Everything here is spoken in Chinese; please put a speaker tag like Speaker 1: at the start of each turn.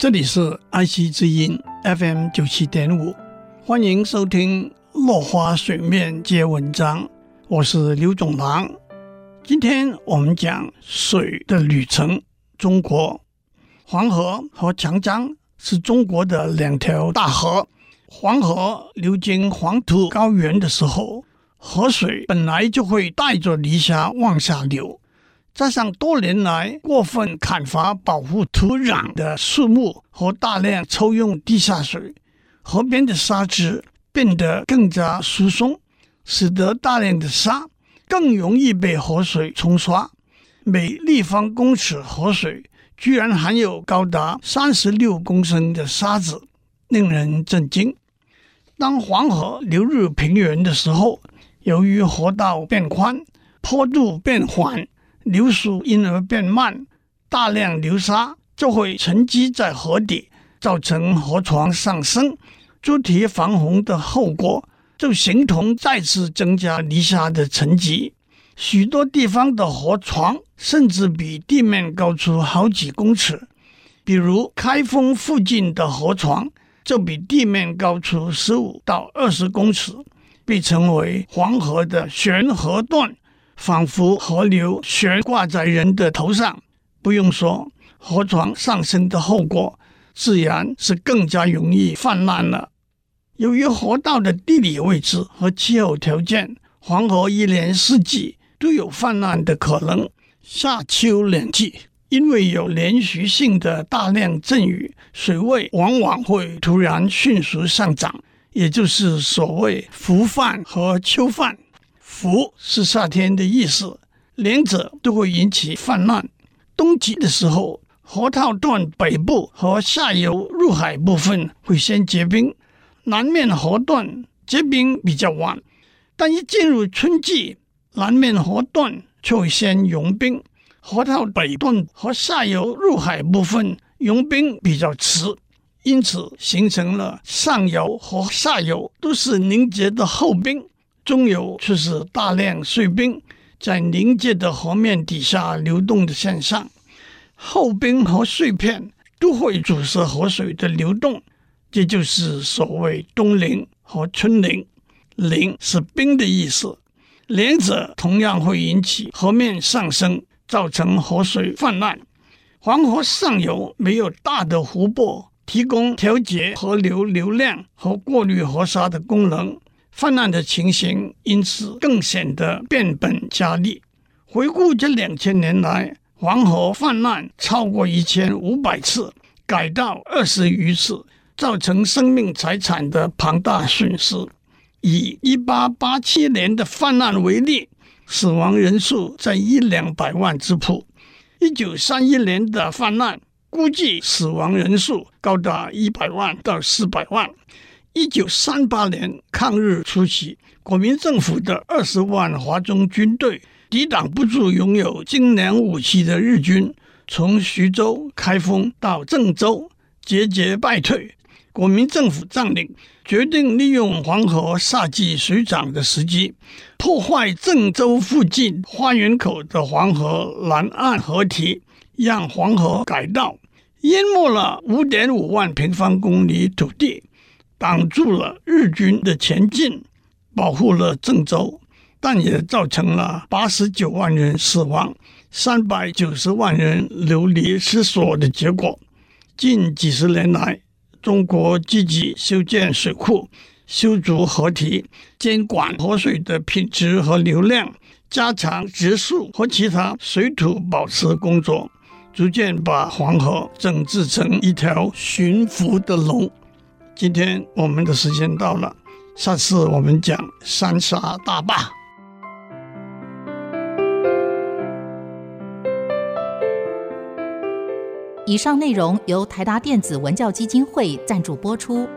Speaker 1: 这里是爱惜之音 FM 九七点五，欢迎收听落花水面皆文章，我是刘总郎。今天我们讲水的旅程。中国黄河和长江是中国的两条大河。黄河流经黄土高原的时候，河水本来就会带着泥沙往下流。加上多年来过分砍伐保护土壤的树木和大量抽用地下水，河边的沙质变得更加疏松，使得大量的沙更容易被河水冲刷。每立方公尺河水居然含有高达三十六公升的沙子，令人震惊。当黄河流入平原的时候，由于河道变宽，坡度变缓。流速因而变慢，大量流沙就会沉积在河底，造成河床上升。筑堤防洪的后果就形同再次增加泥沙的沉积。许多地方的河床甚至比地面高出好几公尺，比如开封附近的河床就比地面高出十五到二十公尺，被称为黄河的悬河段。仿佛河流悬挂在人的头上，不用说，河床上升的后果自然是更加容易泛滥了。由于河道的地理位置和气候条件，黄河一年四季都有泛滥的可能。夏秋两季，因为有连续性的大量阵雨，水位往往会突然迅速上涨，也就是所谓伏泛和秋泛。伏是夏天的意思，两者都会引起泛滥。冬季的时候，河套段北部和下游入海部分会先结冰，南面河段结冰比较晚。但一进入春季，南面河段就会先融冰，河套北段和下游入海部分融冰比较迟，因此形成了上游和下游都是凝结的厚冰。中游却是大量碎冰在凝结的河面底下流动的现象，厚冰和碎片都会阻塞河水的流动，这就是所谓冬凌和春凌。凌是冰的意思，两者同样会引起河面上升，造成河水泛滥。黄河上游没有大的湖泊提供调节河流流量和过滤河沙的功能。泛滥的情形因此更显得变本加厉。回顾这两千年来，黄河泛滥超过一千五百次，改道二十余次，造成生命财产的庞大损失。以一八八七年的泛滥为例，死亡人数在一两百万之谱；一九三一年的泛滥，估计死亡人数高达一百万到四百万。一九三八年抗日初期，国民政府的二十万华中军队抵挡不住拥有精良武器的日军，从徐州、开封到郑州节节败退。国民政府将领决定利用黄河夏季水涨的时机，破坏郑州附近花园口的黄河南岸河堤，让黄河改道，淹没了五点五万平方公里土地。挡住了日军的前进，保护了郑州，但也造成了八十九万人死亡、三百九十万人流离失所的结果。近几十年来，中国积极修建水库、修筑河堤、监管河水的品质和流量，加强植树和其他水土保持工作，逐渐把黄河整治成一条驯服的龙。今天我们的时间到了，下次我们讲三峡大坝。
Speaker 2: 以上内容由台达电子文教基金会赞助播出。